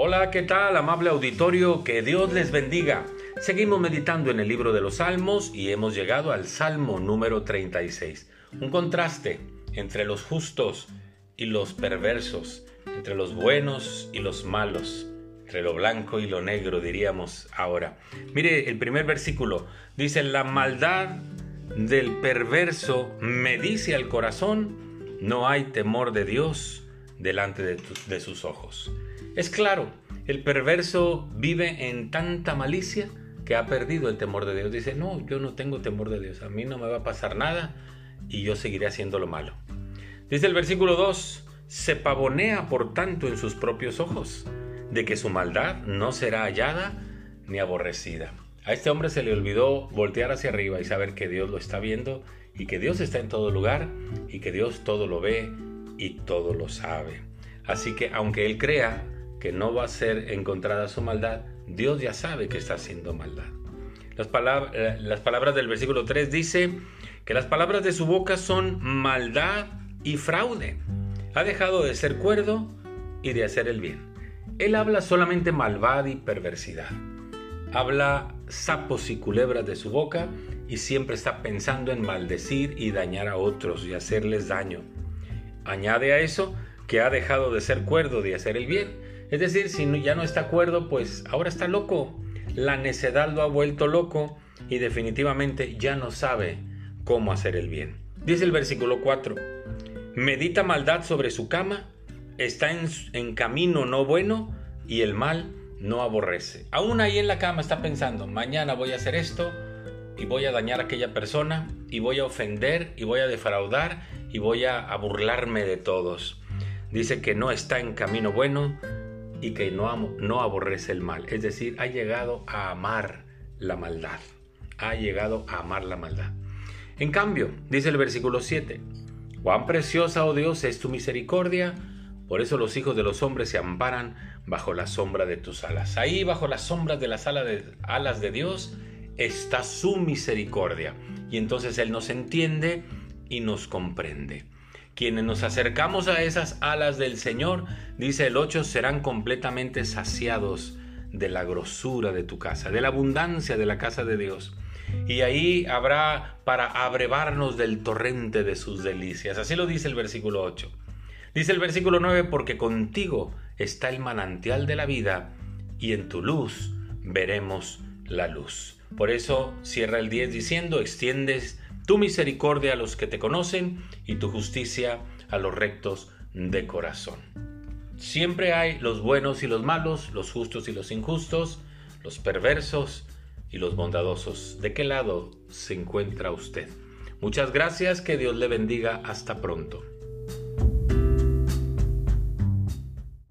Hola, ¿qué tal, amable auditorio? Que Dios les bendiga. Seguimos meditando en el libro de los Salmos y hemos llegado al Salmo número 36. Un contraste entre los justos y los perversos, entre los buenos y los malos, entre lo blanco y lo negro, diríamos ahora. Mire, el primer versículo dice, la maldad del perverso me dice al corazón, no hay temor de Dios delante de, de sus ojos. Es claro, el perverso vive en tanta malicia que ha perdido el temor de Dios. Dice, no, yo no tengo temor de Dios, a mí no me va a pasar nada y yo seguiré haciendo lo malo. Dice el versículo 2, se pavonea por tanto en sus propios ojos, de que su maldad no será hallada ni aborrecida. A este hombre se le olvidó voltear hacia arriba y saber que Dios lo está viendo y que Dios está en todo lugar y que Dios todo lo ve y todo lo sabe. Así que aunque él crea que no va a ser encontrada su maldad, Dios ya sabe que está haciendo maldad. Las, eh, las palabras del versículo 3 dice que las palabras de su boca son maldad y fraude. Ha dejado de ser cuerdo y de hacer el bien. Él habla solamente malvada y perversidad. Habla sapos y culebras de su boca y siempre está pensando en maldecir y dañar a otros y hacerles daño. Añade a eso que ha dejado de ser cuerdo de hacer el bien es decir, si ya no está acuerdo, pues ahora está loco. La necedad lo ha vuelto loco y definitivamente ya no sabe cómo hacer el bien. Dice el versículo 4, medita maldad sobre su cama, está en, camino no bueno y el mal no aborrece. Aún ahí en la cama está pensando, mañana voy a hacer esto y voy a dañar a aquella persona y voy a ofender y voy a defraudar y voy a burlarme de todos. Dice que no está en camino bueno y que no, no aborrece el mal. Es decir, ha llegado a amar la maldad. Ha llegado a amar la maldad. En cambio, dice el versículo 7, cuán preciosa, oh Dios, es tu misericordia, por eso los hijos de los hombres se amparan bajo la sombra de tus alas. Ahí, bajo las sombras de las alas de, alas de Dios, está su misericordia. Y entonces Él nos entiende y nos comprende. Quienes nos acercamos a esas alas del Señor, dice el 8, serán completamente saciados de la grosura de tu casa, de la abundancia de la casa de Dios. Y ahí habrá para abrevarnos del torrente de sus delicias. Así lo dice el versículo 8. Dice el versículo 9, porque contigo está el manantial de la vida y en tu luz veremos la luz. Por eso cierra el 10 diciendo, extiendes tu misericordia a los que te conocen y tu justicia a los rectos de corazón. Siempre hay los buenos y los malos, los justos y los injustos, los perversos y los bondadosos. ¿De qué lado se encuentra usted? Muchas gracias, que Dios le bendiga, hasta pronto.